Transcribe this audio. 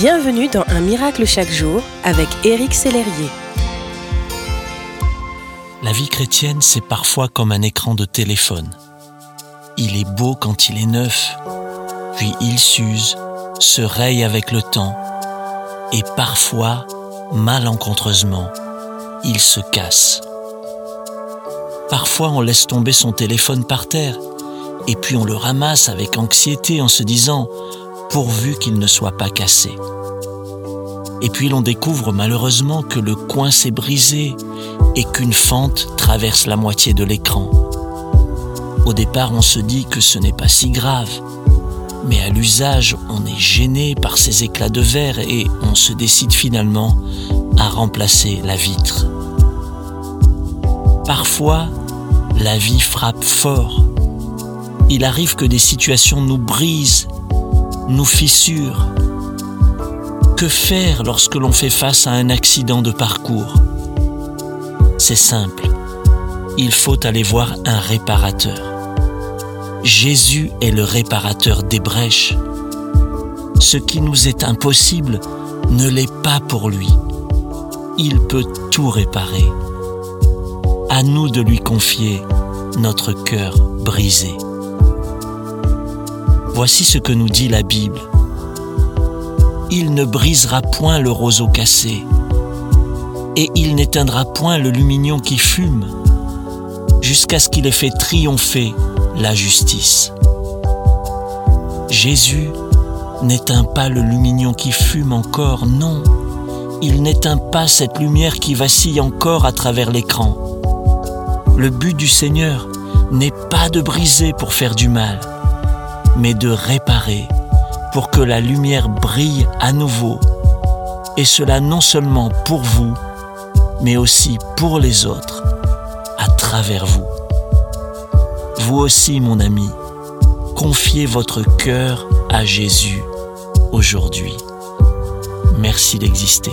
Bienvenue dans Un miracle chaque jour avec Éric Sellerier. La vie chrétienne, c'est parfois comme un écran de téléphone. Il est beau quand il est neuf, puis il s'use, se raye avec le temps, et parfois, malencontreusement, il se casse. Parfois, on laisse tomber son téléphone par terre, et puis on le ramasse avec anxiété en se disant pourvu qu'il ne soit pas cassé. Et puis l'on découvre malheureusement que le coin s'est brisé et qu'une fente traverse la moitié de l'écran. Au départ, on se dit que ce n'est pas si grave, mais à l'usage, on est gêné par ces éclats de verre et on se décide finalement à remplacer la vitre. Parfois, la vie frappe fort. Il arrive que des situations nous brisent nous fissure. Que faire lorsque l'on fait face à un accident de parcours? C'est simple. Il faut aller voir un réparateur. Jésus est le réparateur des brèches. Ce qui nous est impossible ne l'est pas pour lui. Il peut tout réparer. À nous de lui confier notre cœur brisé. Voici ce que nous dit la Bible. Il ne brisera point le roseau cassé, et il n'éteindra point le lumignon qui fume, jusqu'à ce qu'il ait fait triompher la justice. Jésus n'éteint pas le lumignon qui fume encore, non, il n'éteint pas cette lumière qui vacille encore à travers l'écran. Le but du Seigneur n'est pas de briser pour faire du mal, mais de réparer pour que la lumière brille à nouveau, et cela non seulement pour vous, mais aussi pour les autres, à travers vous. Vous aussi, mon ami, confiez votre cœur à Jésus aujourd'hui. Merci d'exister.